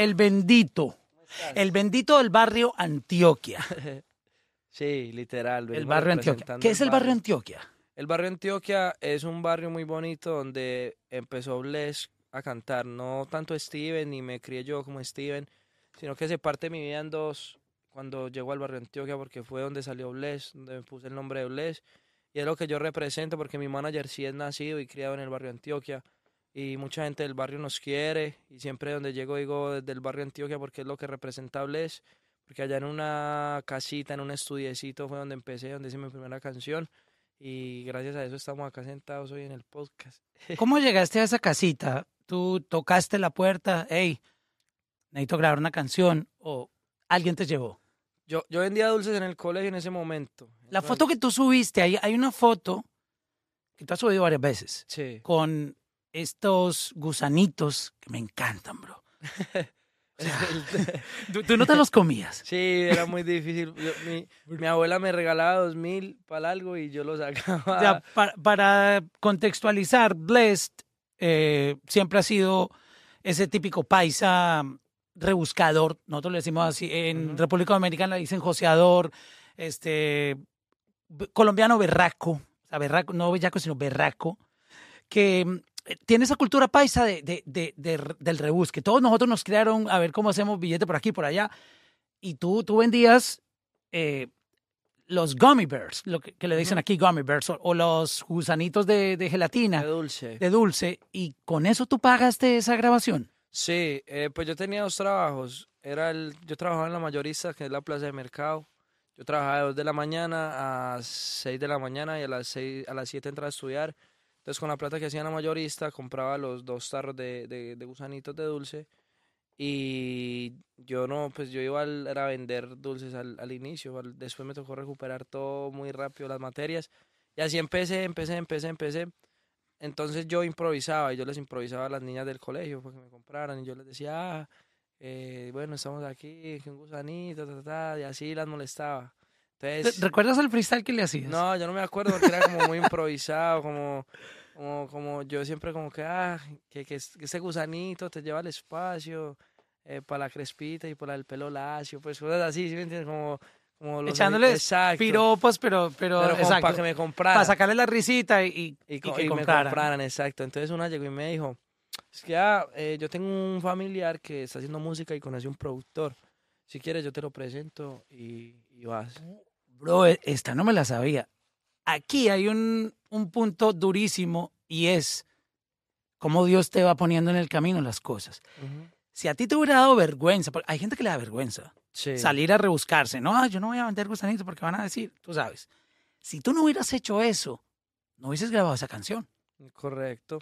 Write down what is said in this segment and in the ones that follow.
el bendito. El bendito del barrio Antioquia. Sí, literal. El barrio Antioquia. ¿Qué es el barrio Antioquia? El barrio Antioquia es un barrio muy bonito donde empezó Bless a cantar. No tanto Steven, ni me crié yo como Steven, sino que se parte mi vida en dos cuando llegó al barrio Antioquia porque fue donde salió Bless, donde me puse el nombre de Bless. Y es lo que yo represento porque mi manager sí es nacido y criado en el barrio Antioquia. Y mucha gente del barrio nos quiere. Y siempre donde llego digo desde el barrio Antioquia porque es lo que representa Bless. Porque allá en una casita, en un estudiecito fue donde empecé, donde hice mi primera canción. Y gracias a eso estamos acá sentados hoy en el podcast. ¿Cómo llegaste a esa casita? ¿Tú tocaste la puerta? Hey, necesito grabar una canción. ¿O alguien te llevó? Yo, yo vendía dulces en el colegio en ese momento. La foto que tú subiste, hay, hay una foto que tú has subido varias veces Sí. con estos gusanitos que me encantan, bro. ¿Tú, tú no te los comías? Sí, era muy difícil. Yo- mi, mi abuela me regalaba dos mil para algo y yo lo sacaba. O sea, para, para contextualizar, Blessed eh, siempre ha sido ese típico paisa rebuscador, nosotros le decimos así, en. República Dominicana le dicen joseador, este, colombiano berraco, o sea, berraco, no bellaco, sino berraco, que tiene esa cultura paisa de, de- de- de- del rebusque. Todos nosotros nos crearon a ver cómo hacemos billete por aquí, por allá, y tú, tú vendías eh, los gummy bears, lo que, que le dicen aquí gummy bears, o, o los gusanitos de, de gelatina, De dulce. de dulce, y con eso tú pagaste esa grabación. Sí, eh, pues yo tenía dos trabajos. Era el, yo trabajaba en la mayorista, que es la plaza de mercado. Yo trabajaba de 2 de la mañana a 6 de la mañana y a las 6, a las 7 entraba a estudiar. Entonces con la plata que hacía la mayorista compraba los dos tarros de, de, gusanitos de dulce. Y yo no, pues yo iba al- a vender dulces al, al inicio. después me tocó recuperar todo muy rápido las materias. Y así empecé, empecé, empecé, empecé. Entonces yo improvisaba y yo les improvisaba a las niñas del colegio para que me compraran y yo les decía, ah, eh, bueno, estamos aquí, un gusanito, ta", y así las molestaba. Entonces, ¿Recuerdas el freestyle que le hacías? no, yo no me acuerdo porque era como muy improvisado, como, como, como yo siempre como que, ah, que, que, es- que ese gusanito te lleva al espacio, para la crespita y para el pelo lacio, pues cosas así, ¿sí me entiendes? Como, como los- Echándoles exacto, Piropos, pero, pero, pero exacto, para que me compraran. para sacarle la risita y, y, y, y que me compraran. compraran, exacto. Entonces una llegó y me dijo, es que ah, eh, yo tengo un familiar que está haciendo música y conoce un productor. Si quieres yo te lo presento y, y vas. Bro, esta no me la sabía. Aquí hay un, un punto durísimo y es cómo Dios te va poniendo en el camino las cosas. Si a ti te hubiera dado vergüenza, porque hay gente que le da vergüenza Sí. salir a rebuscarse, no, "Ah, yo no voy a vender gusanitos porque van a decir, tú sabes. Si tú no hubieras hecho eso, no hubieses grabado esa canción. Correcto.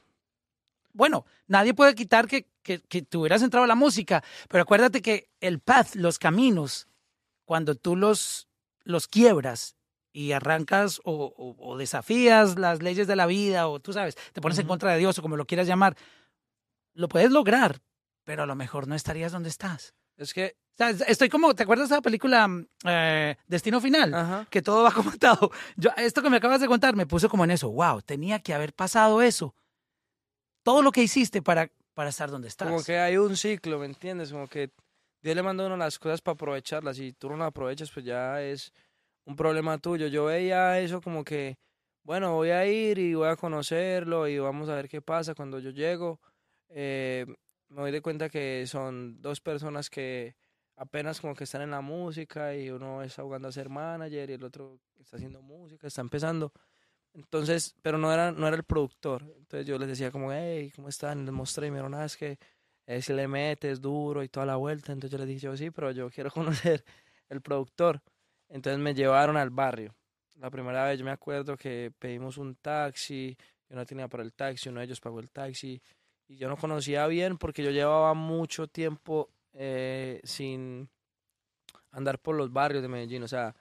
Bueno, nadie puede quitar que, que, que te hubieras entrado a la música, pero acuérdate que el path, los caminos, cuando tú los, los quiebras y arrancas o, o- o desafías las leyes de la vida o tú sabes, te pones en contra de Dios o como lo quieras llamar, lo puedes lograr, pero a lo mejor no estarías donde estás. Es que, estoy como, ¿te acuerdas de la película mm, eh, Destino Final? ajá. que todo va como atado. Yo, esto que me acabas de contar me puso como en eso. Wow, tenía que haber pasado eso. Todo lo que hiciste para, para estar donde estás. Como que hay un ciclo, ¿me entiendes? Como que Dios le manda a uno las cosas para aprovecharlas. Si tú no las aprovechas, pues ya es un problema tuyo. Yo veía eso como que, bueno, voy a ir y voy a conocerlo y vamos a ver qué pasa cuando yo llego. eh, me doy de cuenta que son dos personas que apenas como que están en la música y uno está jugando a ser manager y el otro está haciendo música, está empezando. Entonces, pero no era, no era el productor. Entonces yo les decía como, hey, ¿cómo están? Les mostré y me dijeron, "Ah, es que eh, si le metes duro y toda la vuelta. Entonces yo les dije, yo sí, pero yo quiero conocer el productor. Entonces me llevaron al barrio. La primera vez yo me acuerdo que pedimos un taxi, yo no tenía para el taxi, uno de ellos pagó el taxi y yo no conocía bien porque yo llevaba mucho tiempo eh, sin andar por los barrios de Medellín. O sea,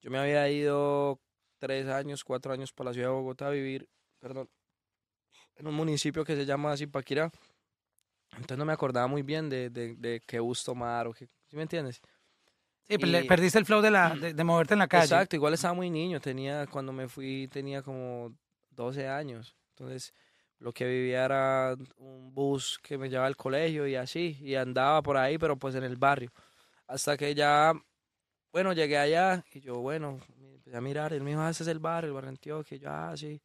yo me había ido tres años, cuatro años para la ciudad de Bogotá a vivir, perdón, en un municipio que se llama Zipaquirá. Entonces no me acordaba muy bien de, de, de qué bus tomar o qué, ¿sí me entiendes? Sí, le- y- perdiste el flow de, la, de, de moverte en la calle. Exacto, igual estaba muy niño, tenía, cuando me fui tenía como 12 años. Entonces lo que vivía era un bus que me llevaba al colegio y así, y andaba por ahí, pero pues en el barrio. Hasta que ya, bueno, llegué allá y yo, bueno, me empecé a mirar, él me dijo, ah, este es el barrio, el barrio Antioquia, y yo, ah, sí,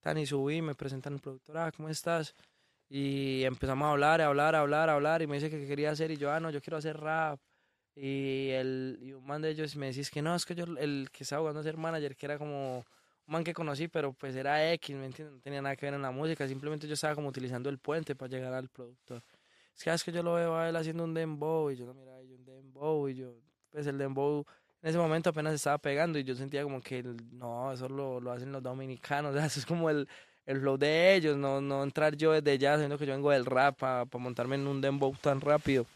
tan y subí, me presentan el productor, ah, ¿cómo estás? Y empezamos a hablar, a hablar, a hablar, a hablar, y me dice que quería hacer, y yo, ah, no, yo quiero hacer rap. Y, el, y un man de ellos me decís que no, es que yo, el que estaba jugando a ser manager, que era como un man que conocí, pero pues era X, ¿me entiendes? No tenía nada que ver en la música, simplemente yo estaba como utilizando el puente para llegar al productor. Es que, ah, es que yo lo veo a él haciendo un dembow y yo lo miraba y yo un dembow y yo, pues el dembow en ese momento apenas estaba pegando y yo sentía como que no, eso lo, lo hacen los dominicanos, eso es como el, el flow de ellos, no, no entrar yo desde ya, siendo que yo vengo del rap para montarme en un dembow tan rápido.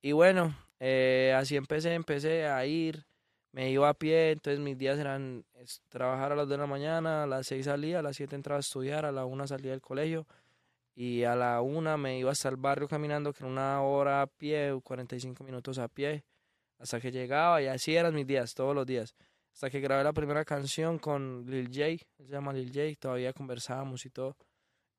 Y bueno, eh, así empecé, empecé a ir me iba a pie, entonces mis días eran trabajar a las 2 de la mañana, a las 6 salía, a las 7 entraba a estudiar, a la 1 salía del colegio y a la 1 me iba hasta el barrio caminando, que era una hora a pie, 45 minutos a pie, hasta que llegaba y así eran mis días, todos los días. Hasta que grabé la primera canción con Lil J, se llama Lil J, todavía conversábamos y todo.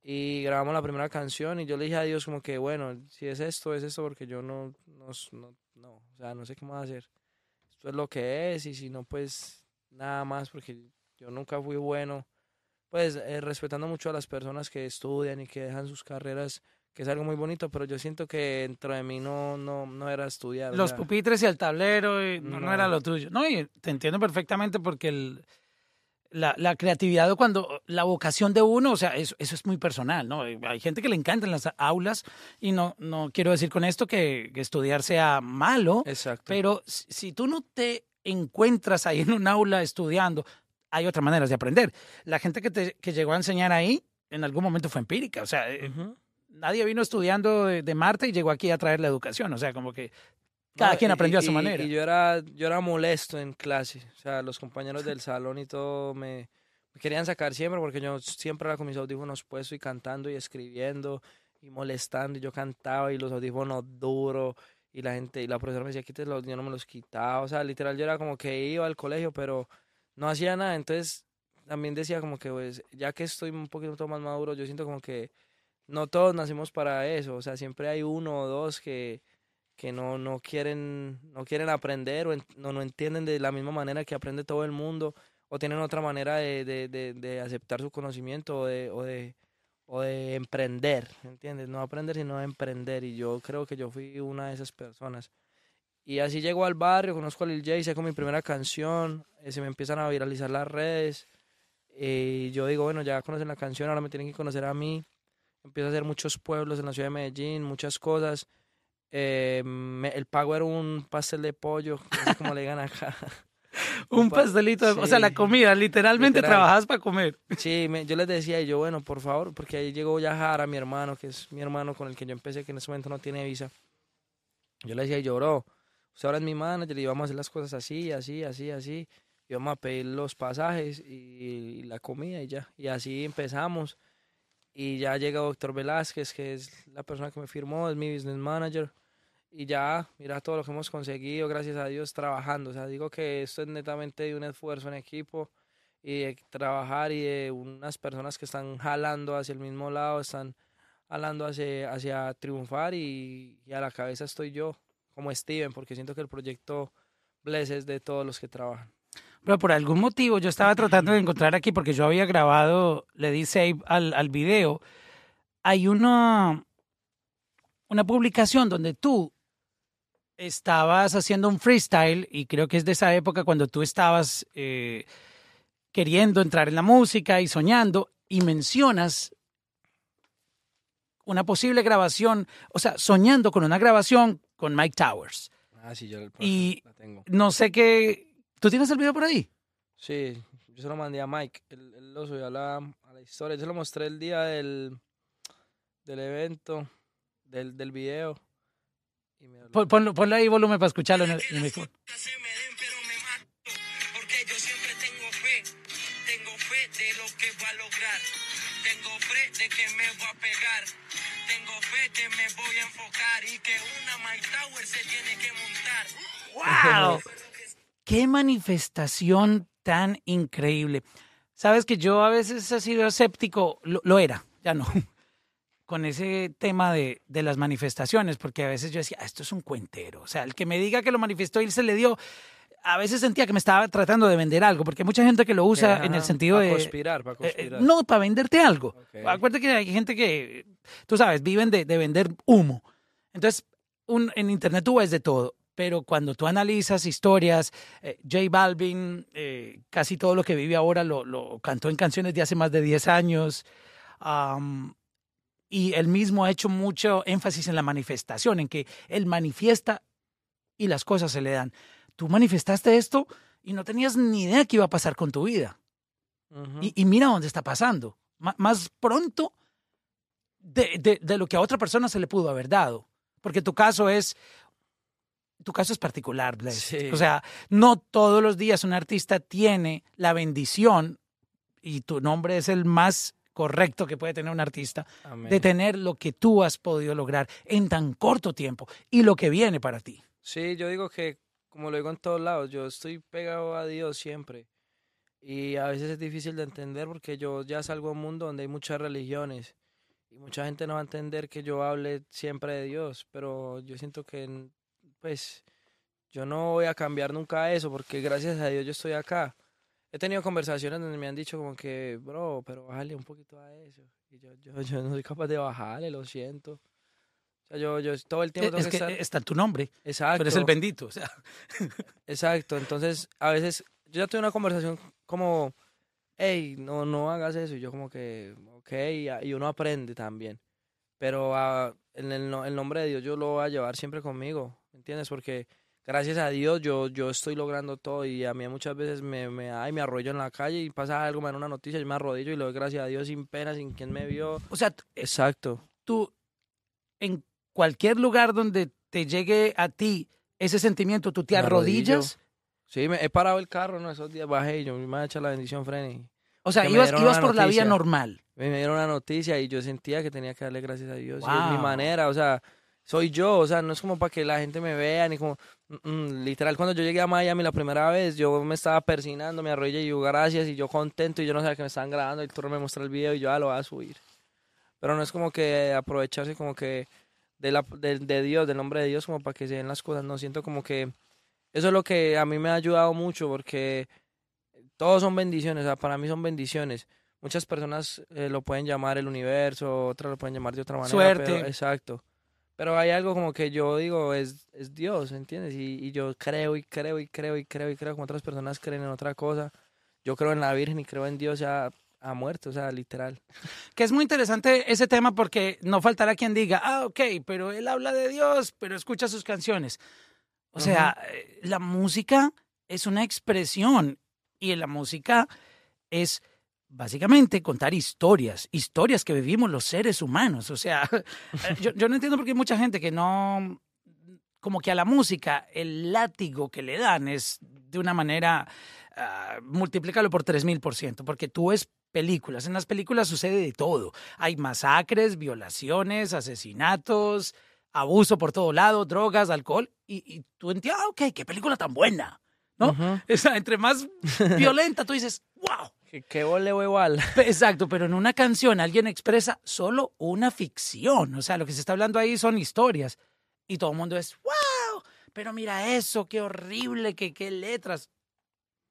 Y grabamos la primera canción y yo le dije a Dios como que, bueno, si es esto, es esto, porque yo no, no, no, no o sea, no sé qué más hacer esto es lo que es y si no, pues nada más, porque yo nunca fui bueno, pues eh, respetando mucho a las personas que estudian y que dejan sus carreras, que es algo muy bonito, pero yo siento que dentro de mí no, no, no era estudiar. Los pupitres y el tablero no, no, era lo tuyo. No, y te entiendo perfectamente porque el, la, la, creatividad cuando la vocación de uno, o sea, eso, eso, es muy personal, ¿no? Hay gente que le encanta en las aulas y no, no quiero decir con esto que, estudiar sea malo, Exacto. pero si, tú no te encuentras ahí en un aula estudiando, hay otras maneras de aprender. La gente que, te, que llegó a enseñar ahí en algún momento fue empírica, o sea, eh, nadie vino estudiando de, de, Marte y llegó aquí a traer la educación, o sea, como que cada quien aprendió a su manera. Y yo era, yo era molesto en clase. O sea, los compañeros del salón y todo me, querían sacar siempre porque yo siempre era con mis audífonos puestos y cantando y escribiendo y molestando. Y yo cantaba y los audífonos duros. Y la gente, y la profesora me decía, quítelos, yo no me los quitaba. O sea, literal, yo era como que iba al colegio, pero no hacía nada. Entonces, también decía como que, pues, ya que estoy un poquito más maduro, yo siento como que no todos nacimos para eso. O sea, siempre hay uno o dos que que no, no, quieren, no quieren aprender o no, no entienden de la misma manera que aprende todo el mundo o tienen otra manera de, de, de, aceptar su conocimiento o de, o de, o de emprender, ¿entiendes? No aprender sino emprender y yo creo que yo fui una de esas personas. Y así llego al barrio, conozco a Lil J, saco mi primera canción, eh, se me empiezan a viralizar las redes y yo digo, bueno, ya conocen la canción, ahora me tienen que conocer a mí. Empiezo a hacer muchos pueblos en la ciudad de Medellín, muchas cosas eh, el pago era un pastel de pollo, como le digan acá. un pastelito, o sea, la comida, literalmente trabajabas para comer. Sí, yo les decía, y yo, bueno, por favor, porque ahí llegó Yahara, mi hermano, que es mi hermano con el que yo empecé, que en ese momento no tiene visa. Yo le decía, yo, bro, usted ahora es mi manager y vamos a hacer las cosas así, así, así, así. Y vamos a pedir los pasajes y, y la comida y ya. Y así empezamos. Y ya llega Doctor Velázquez, que es la persona que me firmó, es mi business manager. Y ya, mira todo lo que hemos conseguido, gracias a Dios, trabajando. O sea, digo que esto es netamente de un esfuerzo en equipo y de trabajar y de unas personas que están jalando hacia el mismo lado, están jalando hacia, hacia triunfar y, y a la cabeza estoy yo, como Steven, porque siento que el proyecto Bless es de todos los que trabajan. Pero por algún motivo yo estaba tratando de encontrar aquí, porque yo había grabado, le di save al, al video, hay una, una publicación donde tú estabas haciendo un freestyle y creo que es de esa época cuando tú estabas eh, queriendo entrar en la música y soñando y mencionas una posible grabación, o sea, soñando con una grabación con Mike Towers. Ah, sí, yo y la tengo. no sé qué ¿Tú tienes el video por ahí? Sí, yo se lo mandé a Mike, él, lo subió a la, a la, historia. Yo se lo mostré el día del, del evento, del, del video. Y me Pon, ponlo, ponle ahí volumen para escucharlo en el, en el de lo que va a lograr. Tengo fe de que me va a pegar. Tengo fe que me voy a enfocar y que una Mike Tower se tiene que montar. ¡Wow! Qué manifestación tan increíble. Sabes que yo a veces he sido escéptico, lo, era, ya no, con ese tema de, de las manifestaciones, porque a veces yo decía, "Ah, esto es un cuentero. O sea, el que me diga que lo manifestó y se le dio, a veces sentía que me estaba tratando de vender algo, porque hay mucha gente que lo usa en el sentido para de... conspirar, para eh, eh, conspirar. no, para venderte algo. Acuérdate que hay gente que, tú sabes, viven de, de vender humo. Entonces, un, en Internet tú ves de todo, pero cuando tú analizas historias, eh, J Balvin, eh, casi todo lo que vive ahora lo, lo cantó en canciones de hace más de 10 años. y él mismo ha hecho mucho énfasis en la manifestación, en que él manifiesta y las cosas se le dan. Tú manifestaste esto y no tenías ni idea qué iba a pasar con tu vida. Y, y mira dónde está pasando. Más pronto de, de- de lo que a otra persona se le pudo haber dado. Porque tu caso es. Tu caso es particular. Sí. O sea, no todos los días un artista tiene la bendición, y tu nombre es el más correcto que puede tener un artista, Amén. de tener lo que tú has podido lograr en tan corto tiempo y lo que viene para ti. Sí, yo digo que, como lo digo en todos lados, yo estoy pegado a Dios siempre. Y a veces es difícil de entender porque yo ya salgo a un mundo donde hay muchas religiones. Y mucha gente no va a entender que yo hable siempre de Dios. Pero yo siento que, pues, yo no voy a cambiar nunca eso porque gracias a Dios yo estoy acá. He tenido conversaciones donde me han dicho como que, bro, pero bájale un poquito a eso. Y yo, yo, yo no soy capaz de bajarle, lo siento. O sea, yo, yo todo el tiempo tengo Es que que estar... está en tu nombre, Exacto. tú eres el bendito. O sea, Exacto, entonces a veces yo ya tuve una conversación como, hey, no, no hagas eso, y yo como que, ok, y, uno aprende también, pero ah, en el, el nombre de Dios yo lo voy a llevar siempre conmigo, ¿entiendes? Porque gracias a Dios yo, yo estoy logrando todo y a mí muchas veces me, me, ay, me arroyo en la calle y pasa algo, me dan una noticia, yo me arrodillo y le doy gracias a Dios sin pena, sin quien me vio. o sea, Exacto. tú en cualquier lugar donde te llegue a ti ese sentimiento, tú te Me arrodillo. arrodillas. Sí, me he parado el carro, ¿no? Esos días bajé y yo me a echar la bendición, frene. O sea, ibas, ibas por la vía normal. me dieron una noticia y yo sentía que tenía que darle gracias a Dios. Y es mi Wow. manera, o sea, soy yo, o sea, no es como para que la gente me vea, ni como, mm, mm, literal, cuando yo llegué a Miami la primera vez, yo me estaba persinando, me arrodillé y yo, gracias, y yo contento, y yo no sabía que me estaban grabando, y el turno me mostró el video y yo, ah, lo voy a subir. Pero no es como que aprovecharse como que de, la, de, de Dios, del nombre de Dios, como para que se den las cosas, no, siento como que eso es lo que a mí me ha ayudado mucho, porque todos son bendiciones, o sea, para mí son bendiciones. Muchas personas eh, lo pueden llamar el universo, otras lo pueden llamar de otra manera. Suerte. pero- exacto. Pero hay algo como que yo digo, es, es Dios, ¿entiendes? Y, y yo creo y creo y creo y creo y creo, como otras personas creen en otra cosa. Yo creo en la Virgen y creo en Dios ya a muerte, o sea, literal. Que es muy interesante ese tema porque no faltará quien diga, ah, ok, pero él habla de Dios, pero escucha sus canciones. O sea, eh, la música es una expresión y la música es básicamente contar historias, historias que vivimos los seres humanos. O sea, yo, yo no entiendo por qué hay mucha gente que no, como que a la música el látigo que le dan es de una manera, ah, multiplícalo por 3000%, porque tú ves películas, en las películas sucede de todo. Hay masacres, violaciones, asesinatos, abuso por todo lado, drogas, alcohol, y, y tú entiendes, ah, ok, qué película tan buena. ¿no? O sea, entre más violenta, tú dices, wow. Que, que vole igual. Exacto, pero en una canción alguien expresa solo una ficción. O sea, lo que se está hablando ahí son historias. Y todo el mundo es, wow, pero mira eso, qué horrible, qué, qué letras.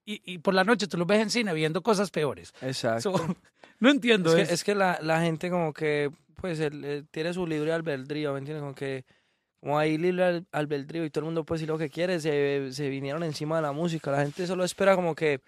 Y, y por la noche tú lo ves en cine viendo cosas peores. Exacto. So, no entiendo Es que, es que la, la gente como que, pues, el- el- tiene su libre albedrío, ¿me entiendes? Como que, como hay libre al- albedrío y todo el mundo puede decir lo que quiere, se, se vinieron encima de la música. La gente solo espera como que,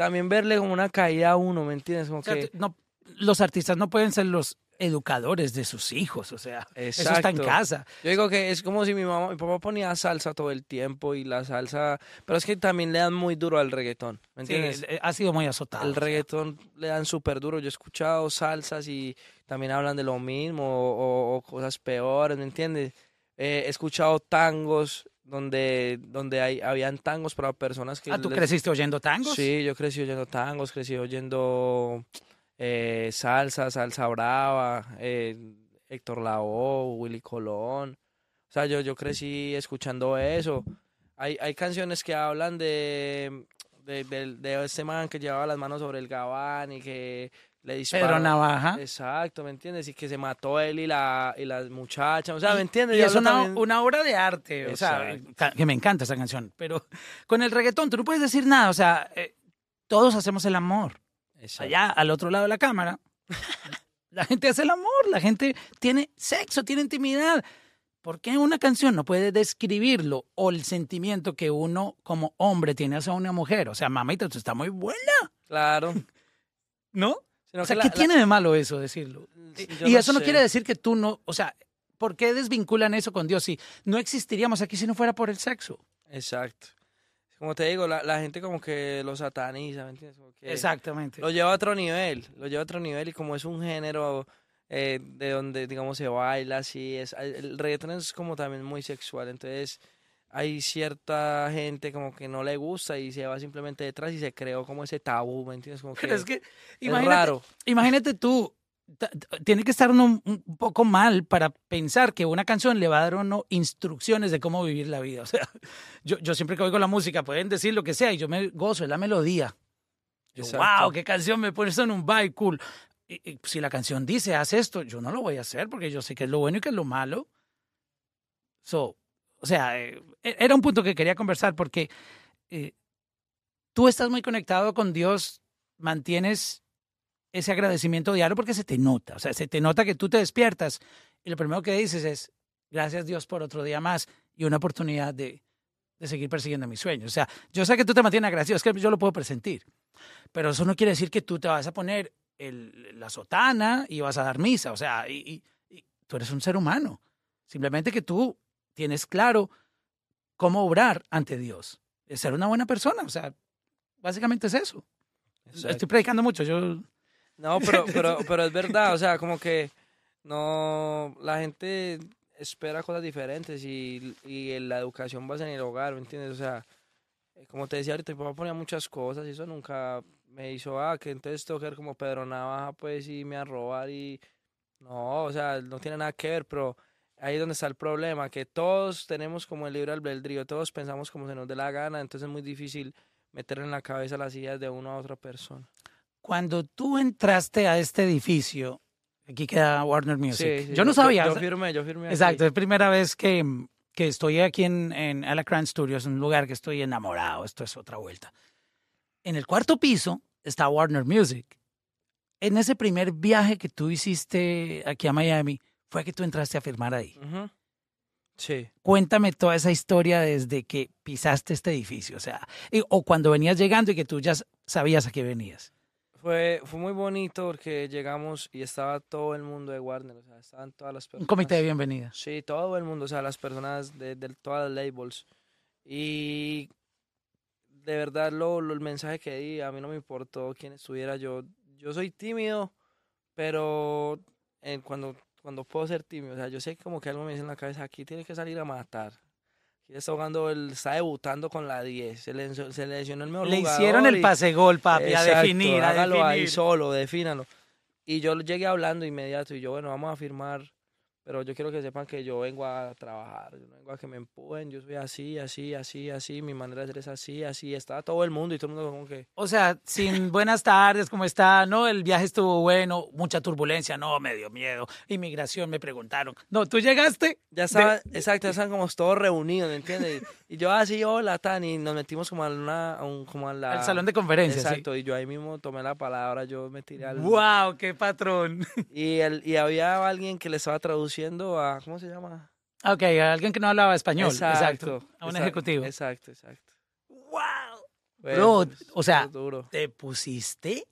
también verle como una caída a uno, ¿me entiendes? Como O sea, que, no, los artistas no pueden ser los educadores de sus hijos. O sea, eso está en casa. yo digo que es como si mi mamá, mi papá ponía salsa todo el tiempo y la salsa, pero es que también le dan muy duro al reggaetón, ¿me entiendes? ha sido muy azotado. El sea. reggaetón le dan súper duro. Yo he escuchado salsas y también hablan de lo mismo o, o- o cosas peores, ¿me entiendes? Eh, he escuchado tangos donde, donde hay, habían tangos para personas que... Ah, ¿tú les- creciste oyendo tangos? Sí, yo crecí oyendo tangos, crecí oyendo eh, salsa, salsa brava, eh, Héctor Lavoe, Willy Colón. O sea, yo, yo crecí escuchando eso. Hay, hay canciones que hablan de, de, del- de este man que llevaba las manos sobre el gabán y que le disparó. Pedro Navaja. Exacto, ¿me entiendes? Y que se mató él y la, y la muchacha, o sea, ¿me entiendes? Y Y es una, también- una obra de arte, o sea, Exacto. que me encanta esa canción. Pero con el reggaetón tú no puedes decir nada, o sea, eh, todos hacemos el amor. Exacto. Allá, al otro lado de la cámara, la gente hace el amor, la gente tiene sexo, tiene intimidad. ¿Por qué una canción no puede describirlo o el sentimiento que uno como hombre tiene hacia una mujer? O sea, mamita, tú está muy buena, Claro. ¿no? Sino O sea, que ¿qué la- tiene de malo eso decirlo? Y- eso no quiere decir que tú no, o sea, ¿por qué desvinculan eso con Dios? Si no existiríamos aquí si no fuera por el sexo. Exacto. Como te digo, la, la gente como que lo sataniza, ¿me entiendes? Como que Exactamente. Lo lleva a otro nivel, lo lleva a otro nivel y como es un género eh, de donde, digamos, se baila así, es, el reggaetón es como también muy sexual, entonces hay cierta gente como que no le gusta y se va simplemente detrás y se creó como ese tabú, ¿me entiendes? Como que Pero es que, es imagínate, raro. imagínate tú, tiene que estar uno un poco mal para pensar que una canción le va a dar uno instrucciones de cómo vivir la vida. O sea, yo, yo siempre que oigo la música pueden decir lo que sea y yo me gozo, es la melodía. Yo, wow, qué canción me pones en un vibe cool. Y, y si la canción dice, haz esto, yo no lo voy a hacer porque yo sé que es lo bueno y que es lo malo. So, o sea, eh, e- era un punto que quería conversar porque eh, tú estás muy conectado con Dios, mantienes ese agradecimiento diario porque se te nota, o sea, se te nota que tú te despiertas y lo primero que dices es, gracias Dios por otro día más y una oportunidad de, de seguir persiguiendo mis sueños. O sea, yo sé que tú te mantienes agradecido, es que yo lo puedo presentir, pero eso no quiere decir que tú te vas a poner la sotana y vas a dar misa, o sea, y tú eres un ser humano, simplemente que tú tienes claro cómo obrar ante Dios, es ser una buena persona, o sea, básicamente es eso. Exacto. Estoy predicando mucho, yo... No, pero, pero, pero es verdad, o sea, como que no, la gente espera cosas diferentes y, y la educación basa en el hogar, ¿me entiendes? O sea, eh, como te decía ahorita, mi papá ponía muchas cosas y eso nunca me hizo, ah, que entonces tengo que ver como Pedro Navaja, pues, y me a robar y... No, o sea, no tiene nada que ver, pero ahí es donde está el problema, que todos tenemos como el libre albedrío, todos pensamos como se nos dé la gana, entonces es muy difícil meter en la cabeza las ideas de una a otra persona. Cuando tú entraste a este edificio, aquí queda Warner Music, Sí, sí, yo no sabía. Yo, firmé, yo firmé. aquí. Exacto, es primera vez que, que estoy aquí en, en Alacrán Studios, un lugar que estoy enamorado, esto es otra vuelta. En el cuarto piso está Warner Music. En ese primer viaje que tú hiciste aquí a Miami, fue que tú entraste a firmar ahí. Ujú. Sí. Cuéntame toda esa historia desde que pisaste este edificio, o sea, y- o cuando venías llegando y que tú ya sabías a qué venías. Fue, fue muy bonito porque llegamos y estaba todo el mundo de Warner, o sea, estaban todas las personas. Un comité de bienvenida. Sí, todo el mundo, o sea, las personas de, de todas las labels. Y de verdad lo, lo- el mensaje que di, a mí no me importó quién estuviera yo. Yo soy tímido, pero eh, cuando, cuando puedo ser tímido, o sea, yo sé que como que algo me dice en la cabeza, aquí tiene que salir a matar. Aquí está jugando, el, está debutando con la 10, se le, se le lesionó el mejor Le jugador hicieron el y- pase gol, papi, a definir, a hágalo ahí definir. solo, defínalo. Y yo llegué hablando inmediato y yo, bueno, vamos a firmar, pero yo quiero que sepan que yo vengo a trabajar, yo no vengo a que me empujen, yo soy así, así, así, así, mi manera de ser es así, así, estaba todo el mundo y todo el mundo como que, O sea, sin buenas tardes, ¿cómo está? No, el viaje estuvo bueno, mucha turbulencia, no, me dio miedo. Inmigración, me preguntaron. No, tú llegaste. ya estaba, exacto, ya estaban como todos reunidos, ¿me entiendes? Y yo así, hola, Tan, y nos metimos como a, una, a un, como a la... Al salón de conferencias. Exacto, y yo ahí mismo tomé la palabra, yo me tiré al... ¡Wow! ¡Qué patrón! Y, el, y había alguien que le estaba traduciendo a, ¿cómo se llama? Ok, alguien que no hablaba español. Exacto. A un exacto, ejecutivo. Exacto, exacto. ¡Wow! Bro, fue- o sea. Te pusiste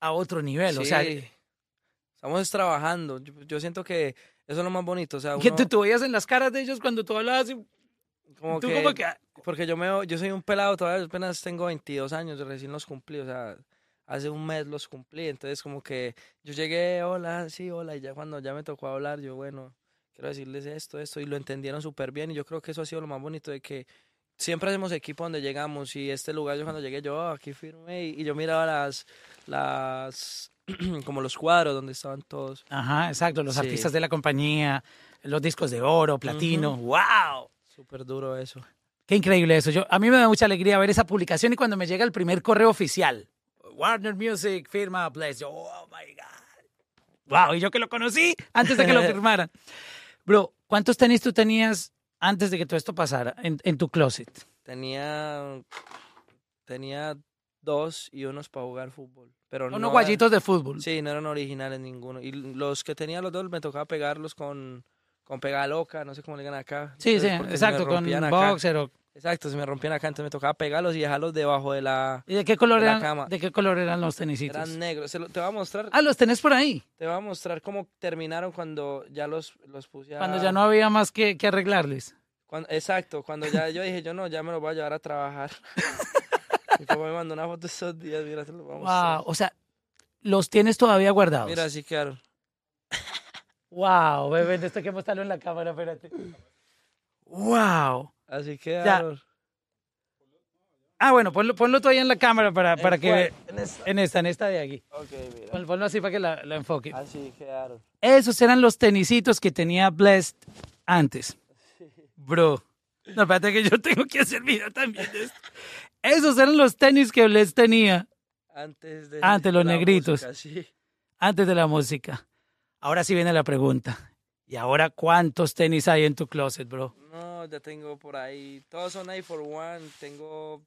a otro nivel. O sea, estamos trabajando. Yo, yo siento que eso es lo más bonito. O sea, que tú, tú veías en las caras de ellos cuando tú hablabas. y como tú que, como que. porque yo me, yo soy un pelado todavía, apenas tengo 22 años, recién los cumplí, o sea, hace un mes los cumplí, entonces como que yo llegué, hola, sí, hola, y ya cuando ya me tocó hablar, yo, bueno, quiero decirles esto, esto, y lo entendieron súper bien, y yo creo que eso ha sido lo más bonito de que siempre hacemos equipo donde llegamos, y este lugar, yo cuando llegué, yo, "Ah, aquí firmé, y, y yo miraba las, las, como los cuadros donde estaban todos. Ajá, exacto. Los Sí. artistas de la compañía, los discos de oro, platino. ¡Wow! Súper duro eso. Qué increíble eso. Yo, a mí me da mucha alegría ver esa publicación y cuando me llega el primer correo oficial. Warner Music firma Bless. Yo, oh my God. Wow, y yo que lo conocí antes de que lo firmaran. Bro, ¿cuántos tenis tú tenías antes de que todo esto pasara en, en tu closet? Tenía, tenía dos y unos para jugar fútbol. Pero Unos no guayitos de fútbol. Sí, no eran originales ninguno. Y los que tenía los dos me tocaba pegarlos con, con pega loca, no sé cómo le digan acá. Sí, sí, Entonces, se exacto, con acá. boxer. o- Exacto, se me rompían acá, entonces me tocaba pegarlos y dejarlos debajo de la... ¿Y de qué color De eran, cama. de qué color eran los tenisitos? Eran negros. Se lo- te voy a mostrar, Ah, los tenés por ahí. te voy a mostrar cómo terminaron cuando ya los, los puse a... Cuando ya no había más que, que arreglarles. Cuando- exacto, cuando ya yo dije, yo no, ya me los voy a llevar a trabajar. Mi papá me mandó una foto estos días, mira, te lo voy a mostrar. O sea, los tienes todavía guardados. Mira, así quedaron. Wow, bebé, esto que mostrarlo en la cámara, espérate. Wow. Así quedaron. Ah, bueno, ponlo, ponlo tú ahí en la cámara para, para ¿En que cuál? En esta. en esta, en esta de aquí. Ok, mira. Pon- Ponlo así para que la, la enfoque. Así quedaron. Esos eran los tenisitos que tenía Blessed antes. Bro. No, espérate que yo tengo que hacer video también de esto. Esos eran los tenis que Blessed tenía Antes de. Antes, los la negritos. música, sí. antes de la música. Ahora sí viene la pregunta. ¿Y ahora cuántos tenis hay en tu closet, bro? No, ya tengo por ahí. Todos son ahí for one. Tengo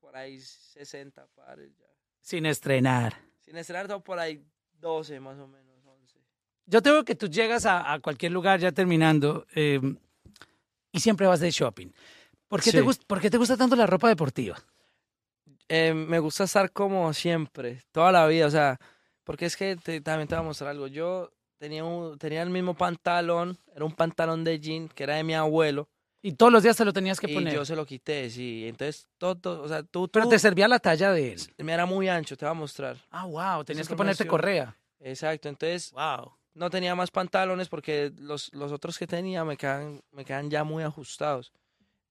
por ahí 60 pares ya. Sin estrenar. Sin estrenar, tengo por ahí 12 más o menos, 11. Yo tengo que tú llegas a, a cualquier lugar ya terminando eh, y siempre vas de shopping. ¿Por qué, te Sí. gust- ¿Por qué te gusta tanto la ropa deportiva? Eh, me gusta estar como siempre, toda la vida, o sea, porque es que te- también te voy a mostrar algo. Yo tenía, un- tenía el mismo pantalón, era un pantalón de jean que era de mi abuelo, Y todos los días te lo tenías que y poner. yo se lo quité, sí. Entonces, todo, o sea, tú, Pero tú- te servía la talla de él. me era muy ancho, te voy a mostrar. Ah, wow, tenías Esa que ponerte correa. Exacto, entonces Wow. no tenía más pantalones porque los, los otros que tenía me quedan, me quedan ya muy ajustados.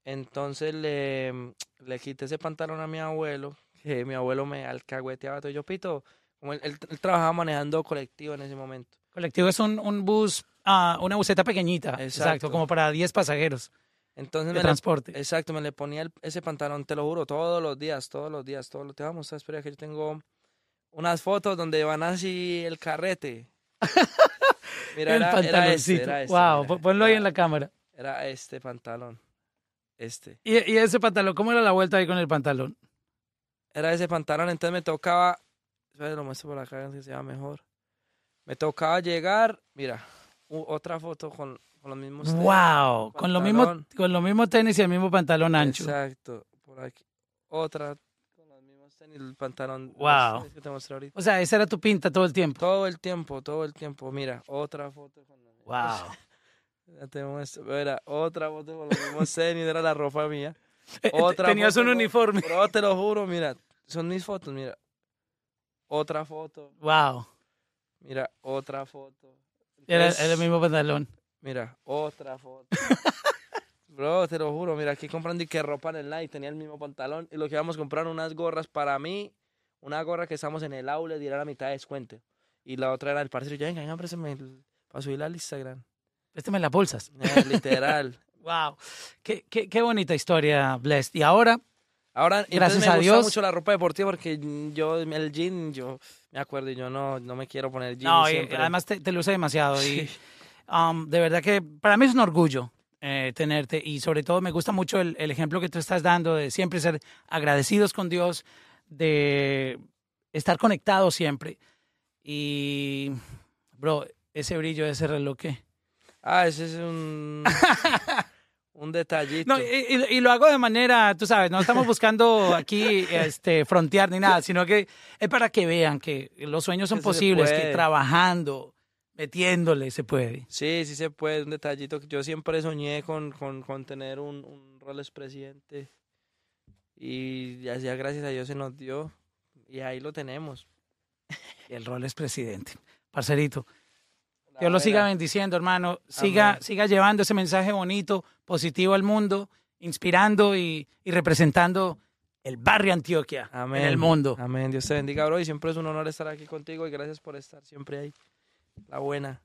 Entonces le, le quité ese pantalón a mi abuelo, que mi abuelo me alcahueteaba todo. Yo, Pito, como él, él- él trabajaba manejando colectivo en ese momento. Colectivo es un, un bus, ah, una buseta pequeñita. Exacto. Exacto. como para 10 pasajeros Entonces de me le, transporte. exacto, me le ponía el- ese pantalón, te lo juro, todos los días, todos los días, todos los Te vamos a espera que yo tengo unas fotos donde van así el carrete. Mira, el era, era este, era este, wow, mira, pon- ponlo ahí en la cámara. Era este pantalón. Este. Y, y ese pantalón, ¿cómo era la vuelta ahí con el pantalón? Era ese pantalón, entonces me tocaba. Lo muestro por acá, que se vea mejor. Me tocaba llegar. Mira, u- otra foto con, con los mismos. tenis. Wow, con lo mismo, pantalón. con lo mismo tenis y el mismo pantalón ancho. Exacto. Por aquí. Otra con los mismos tenis, el pantalón. Wow. los tenis que te mostré ahorita. O sea, esa era tu pinta todo el tiempo. Todo el tiempo, todo el tiempo. Mira, otra foto con los Wow. Ya te muestro. Mira, otra foto con los mismos tenis, era la ropa mía. Eh, Otra Tenías foto un con- uniforme. Pero te lo juro, mira, son mis fotos, mira. Otra foto, Wow. Mira, otra foto. Era, Entonces, era el mismo pantalón. Mira, otra foto. Bro, te lo juro, mira, aquí comprando y que ropa en el night, tenía el mismo pantalón y lo que íbamos a comprar unas gorras para mí, una gorra que estamos en el aula y era la mitad de descuento. Y la otra era el parcero, ya venga, venga, préstame el- para subirla al Instagram. Este me las bolsas. Eh, literal. Wow. Qué, qué, qué bonita historia, Blessed. Y ahora, Ahora, Gracias me a gusta Dios. mucho la ropa deportiva porque yo, el jean, yo me acuerdo y yo no, no me quiero poner jean. no, y además te, te luce demasiado. Y Sí. um, de verdad que para mí es un orgullo eh, tenerte. Y sobre todo me gusta mucho el, el ejemplo que tú estás dando de siempre ser agradecidos con Dios, de estar conectados siempre. Y, bro, ese brillo ese reloj, ¿qué? Ah, ese es un, un detallito. No, y, y- lo hago de manera, tú sabes, no estamos buscando aquí este, frontear ni nada, sino que es para que vean que los sueños son posibles, que trabajando, metiéndole, se puede. Sí, sí se puede, un detallito. Yo siempre soñé con, con, con tener un, un Rolex presidente y ya gracias a Dios se nos dio y ahí lo tenemos. El rol es presidente. Parcerito, Dios lo siga bendiciendo, hermano. Siga, Amén. siga llevando ese mensaje bonito, positivo al mundo, inspirando y, y representando el barrio Antioquia Amén. en el mundo. Amén. Dios te bendiga, bro. Y siempre es un honor estar aquí contigo y gracias por estar siempre ahí. La buena.